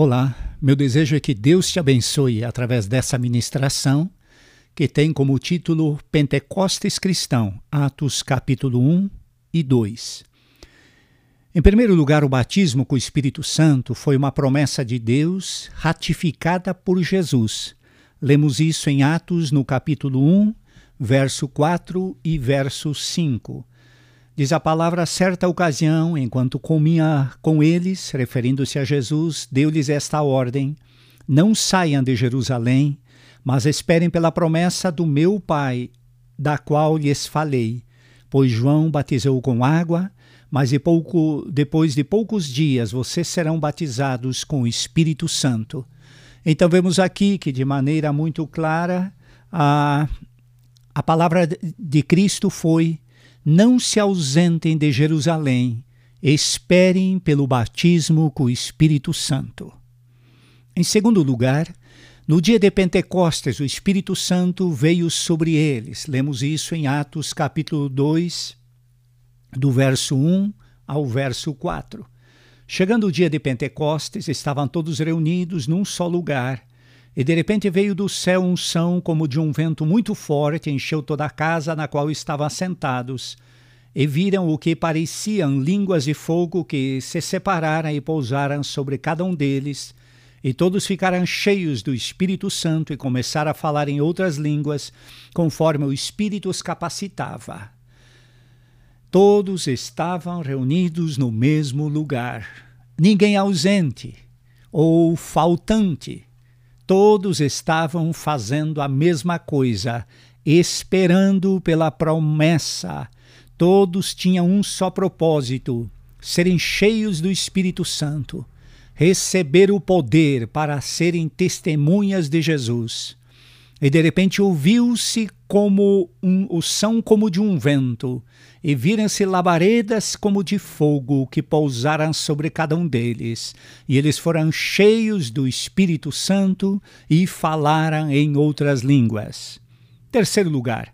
Olá, meu desejo é que Deus te abençoe através dessa ministração que tem como título Pentecostes Cristão, Atos capítulo 1 e 2. Em primeiro lugar, o batismo com o Espírito Santo foi uma promessa de Deus ratificada por Jesus. Lemos isso em Atos no capítulo 1, verso 4 e verso 5. Diz a palavra, certa ocasião, enquanto comia com eles, referindo-se a Jesus, deu-lhes esta ordem: Não saiam de Jerusalém, mas esperem pela promessa do meu Pai, da qual lhes falei. Pois João batizou com água, mas de pouco, depois de poucos dias vocês serão batizados com o Espírito Santo. Então vemos aqui que, de maneira muito clara, a, a palavra de Cristo foi não se ausentem de Jerusalém, esperem pelo batismo com o Espírito Santo. Em segundo lugar, no dia de Pentecostes, o Espírito Santo veio sobre eles. Lemos isso em Atos capítulo 2, do verso 1 ao verso 4. Chegando o dia de Pentecostes, estavam todos reunidos num só lugar. E de repente veio do céu um som como de um vento muito forte, encheu toda a casa na qual estavam assentados. E viram o que pareciam línguas de fogo que se separaram e pousaram sobre cada um deles. E todos ficaram cheios do Espírito Santo e começaram a falar em outras línguas, conforme o Espírito os capacitava. Todos estavam reunidos no mesmo lugar, ninguém ausente ou faltante Todos estavam fazendo a mesma coisa, esperando pela promessa. Todos tinham um só propósito: serem cheios do Espírito Santo, receber o poder para serem testemunhas de Jesus. E de repente ouviu-se como um, o som como de um vento, e viram-se labaredas como de fogo que pousaram sobre cada um deles. E eles foram cheios do Espírito Santo e falaram em outras línguas. Terceiro lugar,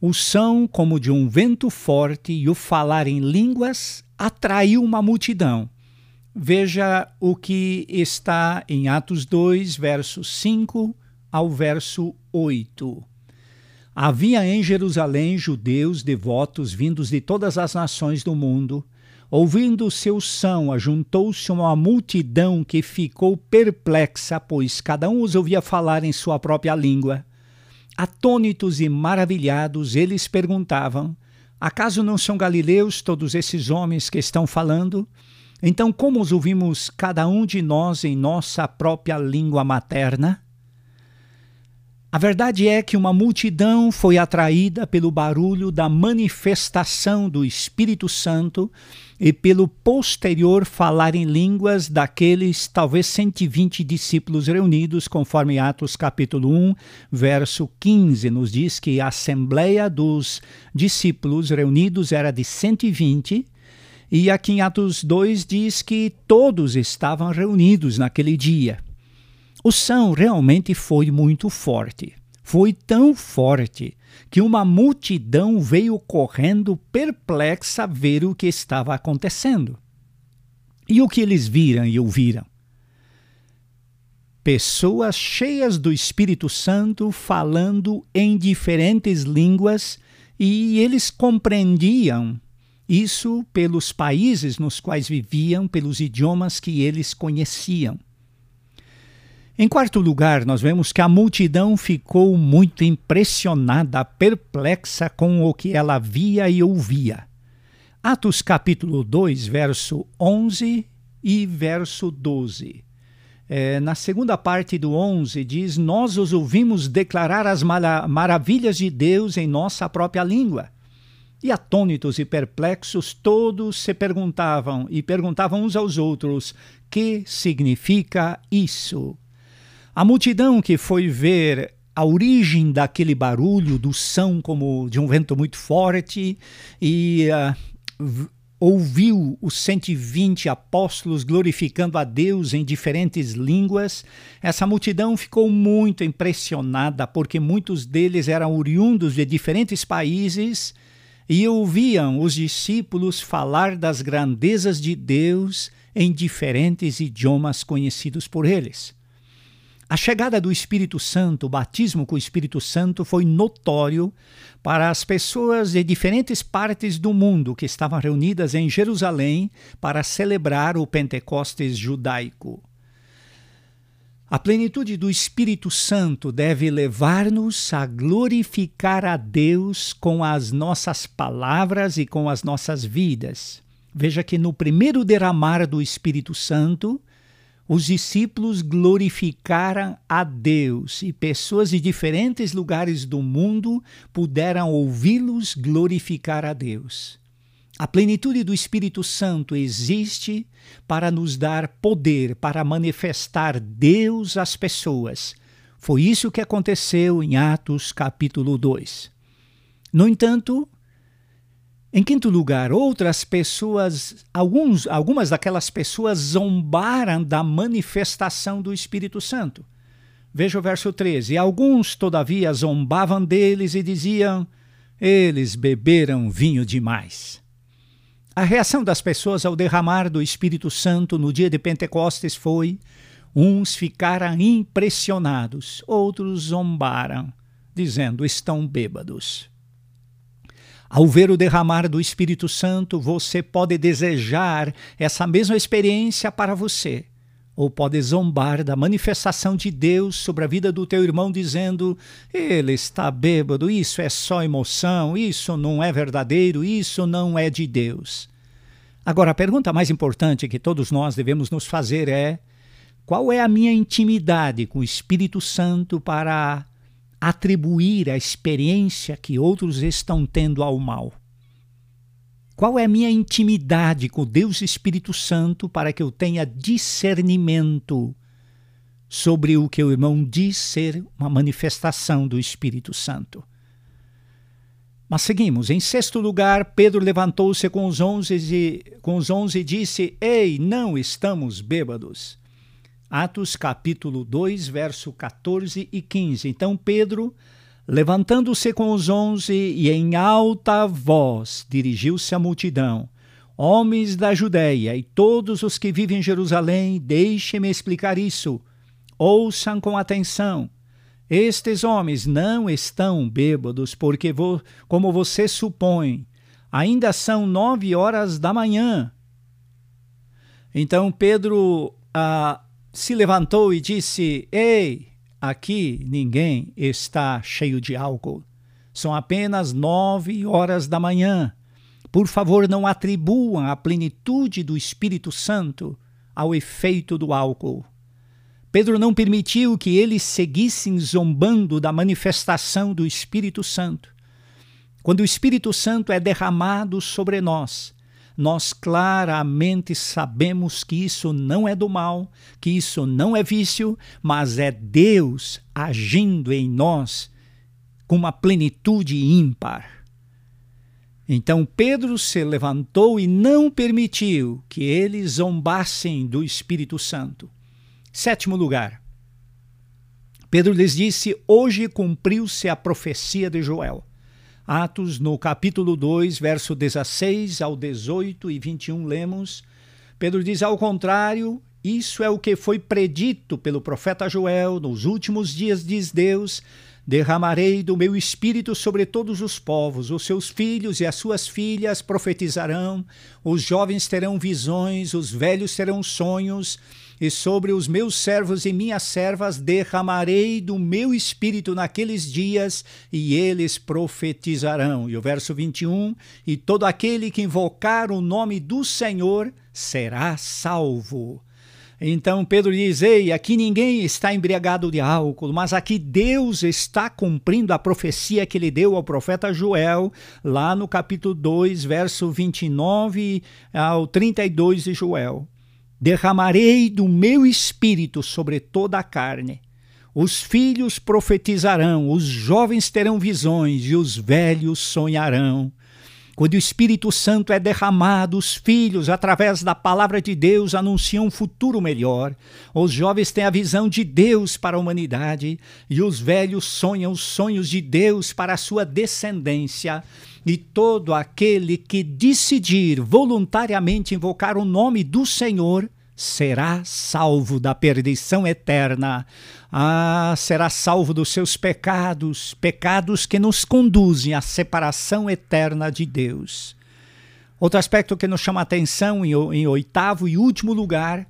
o som como de um vento forte e o falar em línguas atraiu uma multidão. Veja o que está em Atos 2, versos 5 ao verso 8. Havia em Jerusalém judeus devotos vindos de todas as nações do mundo. Ouvindo o seu som, ajuntou-se uma multidão que ficou perplexa, pois cada um os ouvia falar em sua própria língua. Atônitos e maravilhados, eles perguntavam: Acaso não são galileus todos esses homens que estão falando? Então, como os ouvimos cada um de nós em nossa própria língua materna? A verdade é que uma multidão foi atraída pelo barulho da manifestação do Espírito Santo e pelo posterior falar em línguas daqueles talvez 120 discípulos reunidos, conforme Atos capítulo 1, verso 15, nos diz que a assembleia dos discípulos reunidos era de 120, e aqui em Atos 2 diz que todos estavam reunidos naquele dia. O som realmente foi muito forte. Foi tão forte que uma multidão veio correndo perplexa ver o que estava acontecendo. E o que eles viram e ouviram? Pessoas cheias do Espírito Santo falando em diferentes línguas e eles compreendiam isso pelos países nos quais viviam, pelos idiomas que eles conheciam. Em quarto lugar, nós vemos que a multidão ficou muito impressionada, perplexa com o que ela via e ouvia. Atos capítulo 2, verso 11 e verso 12. É, na segunda parte do 11 diz: Nós os ouvimos declarar as maravilhas de Deus em nossa própria língua. E atônitos e perplexos, todos se perguntavam e perguntavam uns aos outros: Que significa isso? A multidão que foi ver a origem daquele barulho, do som como de um vento muito forte, e uh, ouviu os 120 apóstolos glorificando a Deus em diferentes línguas, essa multidão ficou muito impressionada, porque muitos deles eram oriundos de diferentes países e ouviam os discípulos falar das grandezas de Deus em diferentes idiomas conhecidos por eles. A chegada do Espírito Santo, o batismo com o Espírito Santo, foi notório para as pessoas de diferentes partes do mundo que estavam reunidas em Jerusalém para celebrar o Pentecostes judaico. A plenitude do Espírito Santo deve levar-nos a glorificar a Deus com as nossas palavras e com as nossas vidas. Veja que no primeiro derramar do Espírito Santo, os discípulos glorificaram a Deus e pessoas de diferentes lugares do mundo puderam ouvi-los glorificar a Deus. A plenitude do Espírito Santo existe para nos dar poder para manifestar Deus às pessoas. Foi isso que aconteceu em Atos capítulo 2. No entanto, em quinto lugar, outras pessoas, alguns, algumas daquelas pessoas zombaram da manifestação do Espírito Santo. Veja o verso 13. Alguns, todavia, zombavam deles e diziam: Eles beberam vinho demais. A reação das pessoas ao derramar do Espírito Santo no dia de Pentecostes foi: uns ficaram impressionados, outros zombaram, dizendo: estão bêbados. Ao ver o derramar do Espírito Santo, você pode desejar essa mesma experiência para você, ou pode zombar da manifestação de Deus sobre a vida do teu irmão, dizendo: ele está bêbado, isso é só emoção, isso não é verdadeiro, isso não é de Deus. Agora, a pergunta mais importante que todos nós devemos nos fazer é: qual é a minha intimidade com o Espírito Santo para atribuir a experiência que outros estão tendo ao mal? Qual é a minha intimidade com Deus Espírito Santo para que eu tenha discernimento sobre o que o irmão diz ser uma manifestação do Espírito Santo? Mas seguimos. Em sexto lugar, Pedro levantou-se com os onze e, com os onze e disse: Ei, não estamos bêbados. Atos capítulo 2, verso 14 e 15. Então Pedro, levantando-se com os onze e em alta voz, dirigiu-se à multidão. Homens da Judéia e todos os que vivem em Jerusalém, deixem-me explicar isso. Ouçam com atenção. Estes homens não estão bêbados, porque, como você supõe, ainda são nove horas da manhã. Então Pedro ah, se levantou e disse: Ei, aqui ninguém está cheio de álcool. São apenas nove horas da manhã. Por favor, não atribuam a plenitude do Espírito Santo ao efeito do álcool. Pedro não permitiu que eles seguissem zombando da manifestação do Espírito Santo. Quando o Espírito Santo é derramado sobre nós, nós claramente sabemos que isso não é do mal, que isso não é vício, mas é Deus agindo em nós com uma plenitude ímpar. Então Pedro se levantou e não permitiu que eles zombassem do Espírito Santo. Sétimo lugar. Pedro lhes disse: Hoje cumpriu-se a profecia de Joel. Atos, no capítulo 2, verso 16 ao 18 e 21, lemos: Pedro diz: Ao contrário, isso é o que foi predito pelo profeta Joel. Nos últimos dias, diz Deus, derramarei do meu espírito sobre todos os povos. Os seus filhos e as suas filhas profetizarão, os jovens terão visões, os velhos terão sonhos e sobre os meus servos e minhas servas derramarei do meu espírito naqueles dias, e eles profetizarão. E o verso 21: E todo aquele que invocar o nome do Senhor será salvo. Então Pedro diz: Ei, aqui ninguém está embriagado de álcool, mas aqui Deus está cumprindo a profecia que ele deu ao profeta Joel, lá no capítulo 2, verso 29 ao 32 de Joel derramarei do meu espírito sobre toda a carne. Os filhos profetizarão, os jovens terão visões e os velhos sonharão. Quando o Espírito Santo é derramado, os filhos, através da palavra de Deus, anunciam um futuro melhor. Os jovens têm a visão de Deus para a humanidade e os velhos sonham os sonhos de Deus para a sua descendência. E todo aquele que decidir voluntariamente invocar o nome do Senhor será salvo da perdição eterna. Ah, será salvo dos seus pecados, pecados que nos conduzem à separação eterna de Deus. Outro aspecto que nos chama a atenção, em, em oitavo e último lugar,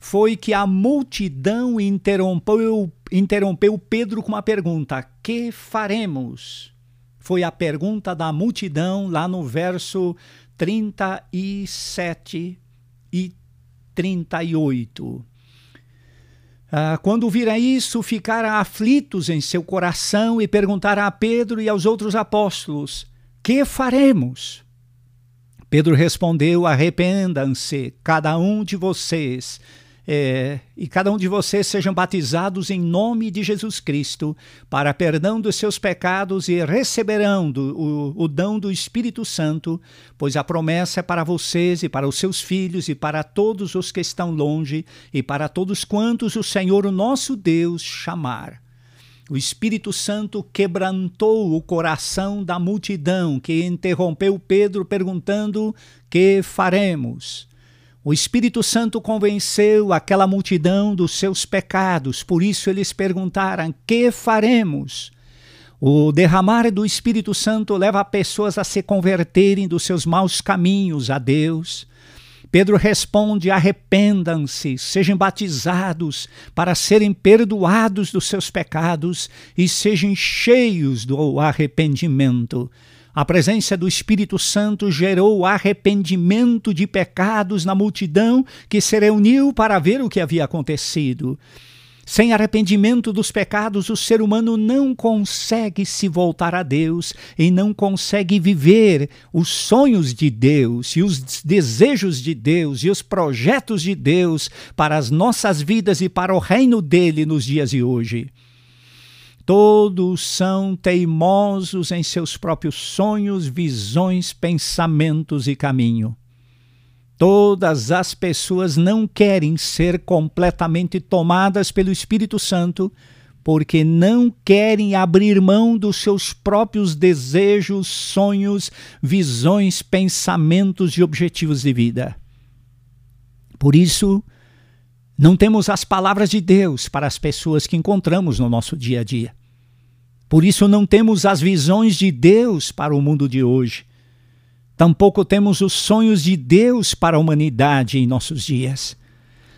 foi que a multidão interrompeu, interrompeu Pedro com uma pergunta: Que faremos? Foi a pergunta da multidão lá no verso 37 e 38. Ah, quando viram isso, ficaram aflitos em seu coração e perguntaram a Pedro e aos outros apóstolos: Que faremos? Pedro respondeu: Arrependam-se, cada um de vocês, é, e cada um de vocês sejam batizados em nome de Jesus Cristo, para perdão dos seus pecados e receberão do, o, o dão do Espírito Santo, pois a promessa é para vocês e para os seus filhos e para todos os que estão longe e para todos quantos o Senhor, o nosso Deus, chamar. O Espírito Santo quebrantou o coração da multidão que interrompeu Pedro perguntando: Que faremos? O Espírito Santo convenceu aquela multidão dos seus pecados, por isso eles perguntaram: que faremos? O derramar do Espírito Santo leva pessoas a se converterem dos seus maus caminhos a Deus. Pedro responde: arrependam-se, sejam batizados para serem perdoados dos seus pecados e sejam cheios do arrependimento. A presença do Espírito Santo gerou arrependimento de pecados na multidão que se reuniu para ver o que havia acontecido. Sem arrependimento dos pecados, o ser humano não consegue se voltar a Deus e não consegue viver os sonhos de Deus e os desejos de Deus e os projetos de Deus para as nossas vidas e para o reino dele nos dias de hoje. Todos são teimosos em seus próprios sonhos, visões, pensamentos e caminho. Todas as pessoas não querem ser completamente tomadas pelo Espírito Santo porque não querem abrir mão dos seus próprios desejos, sonhos, visões, pensamentos e objetivos de vida. Por isso, não temos as palavras de Deus para as pessoas que encontramos no nosso dia a dia. Por isso não temos as visões de Deus para o mundo de hoje. Tampouco temos os sonhos de Deus para a humanidade em nossos dias.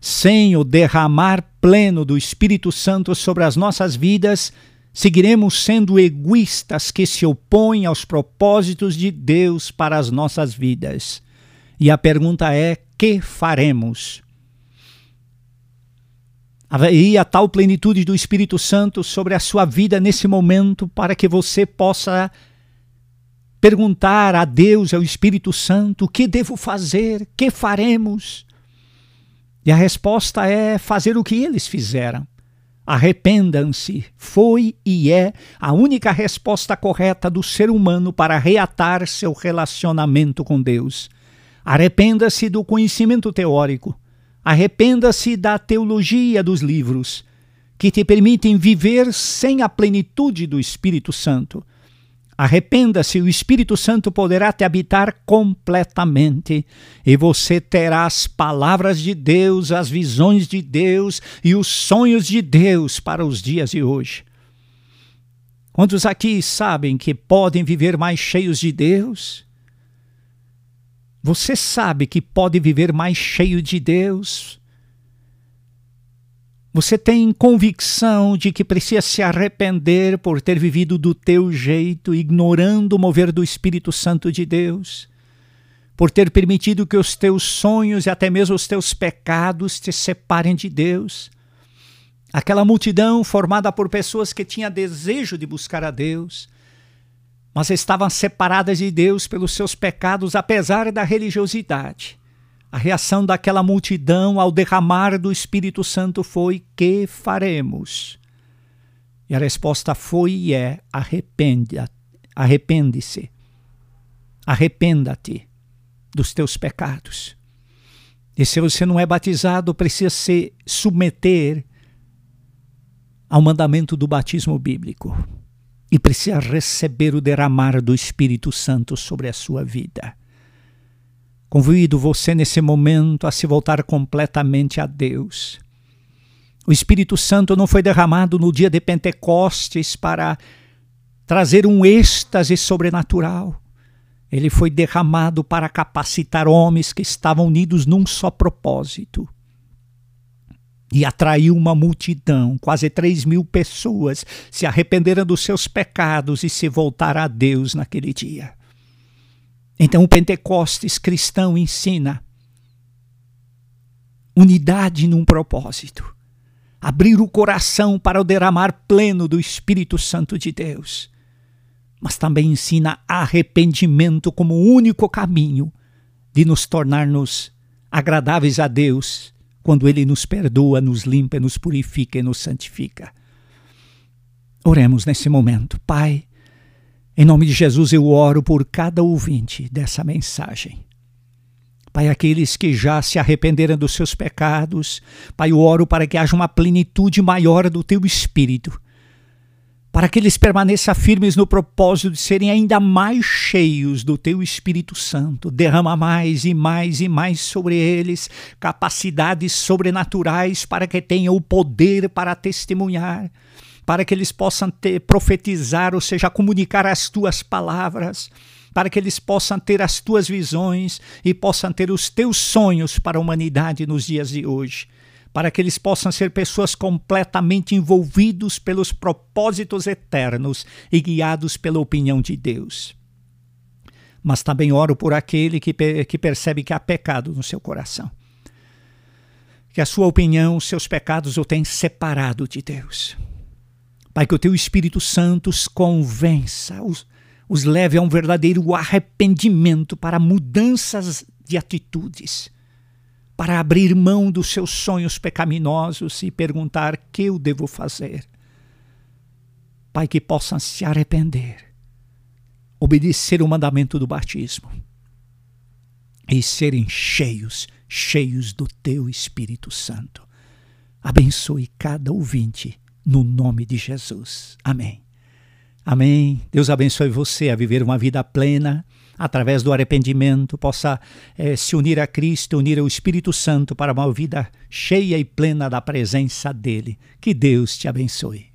Sem o derramar pleno do Espírito Santo sobre as nossas vidas, seguiremos sendo egoístas que se opõem aos propósitos de Deus para as nossas vidas. E a pergunta é: que faremos? Haveria tal plenitude do Espírito Santo sobre a sua vida nesse momento para que você possa perguntar a Deus, ao Espírito Santo, o que devo fazer, que faremos? E a resposta é fazer o que eles fizeram. Arrependam-se. Foi e é a única resposta correta do ser humano para reatar seu relacionamento com Deus. Arrependa-se do conhecimento teórico. Arrependa-se da teologia dos livros, que te permitem viver sem a plenitude do Espírito Santo. Arrependa-se, o Espírito Santo poderá te habitar completamente e você terá as palavras de Deus, as visões de Deus e os sonhos de Deus para os dias de hoje. Quantos aqui sabem que podem viver mais cheios de Deus? Você sabe que pode viver mais cheio de Deus? Você tem convicção de que precisa se arrepender por ter vivido do teu jeito, ignorando o mover do Espírito Santo de Deus? Por ter permitido que os teus sonhos e até mesmo os teus pecados te separem de Deus? Aquela multidão formada por pessoas que tinha desejo de buscar a Deus, mas estavam separadas de Deus pelos seus pecados, apesar da religiosidade. A reação daquela multidão ao derramar do Espírito Santo foi: Que faremos? E a resposta foi e é: arrepende-se. Arrependa-te dos teus pecados. E se você não é batizado, precisa se submeter ao mandamento do batismo bíblico e precisa receber o derramar do Espírito Santo sobre a sua vida. Convido você nesse momento a se voltar completamente a Deus. O Espírito Santo não foi derramado no dia de Pentecostes para trazer um êxtase sobrenatural. Ele foi derramado para capacitar homens que estavam unidos num só propósito. E atraiu uma multidão, quase três mil pessoas se arrependeram dos seus pecados e se voltaram a Deus naquele dia. Então o Pentecostes cristão ensina unidade num propósito, abrir o coração para o derramar pleno do Espírito Santo de Deus mas também ensina arrependimento como o único caminho de nos tornar-nos agradáveis a Deus quando Ele nos perdoa, nos limpa, nos purifica e nos santifica. Oremos nesse momento. Pai, em nome de Jesus eu oro por cada ouvinte dessa mensagem. Pai, aqueles que já se arrependeram dos seus pecados, Pai, eu oro para que haja uma plenitude maior do teu espírito para que eles permaneçam firmes no propósito de serem ainda mais cheios do teu Espírito Santo. Derrama mais e mais e mais sobre eles capacidades sobrenaturais para que tenham o poder para testemunhar, para que eles possam ter, profetizar, ou seja, comunicar as tuas palavras para que eles possam ter as tuas visões e possam ter os teus sonhos para a humanidade nos dias de hoje para que eles possam ser pessoas completamente envolvidos pelos propósitos eternos e guiados pela opinião de Deus. Mas também oro por aquele que, que percebe que há pecado no seu coração. Que a sua opinião, os seus pecados o têm separado de Deus. Pai, que o teu Espírito Santo os convença, os, os leve a um verdadeiro arrependimento para mudanças de atitudes para abrir mão dos seus sonhos pecaminosos e perguntar: que eu devo fazer? Pai, que possam se arrepender, obedecer o mandamento do batismo e serem cheios, cheios do teu Espírito Santo. Abençoe cada ouvinte no nome de Jesus. Amém. Amém. Deus abençoe você a viver uma vida plena através do arrependimento, possa eh, se unir a Cristo, unir ao Espírito Santo para uma vida cheia e plena da presença dele. Que Deus te abençoe.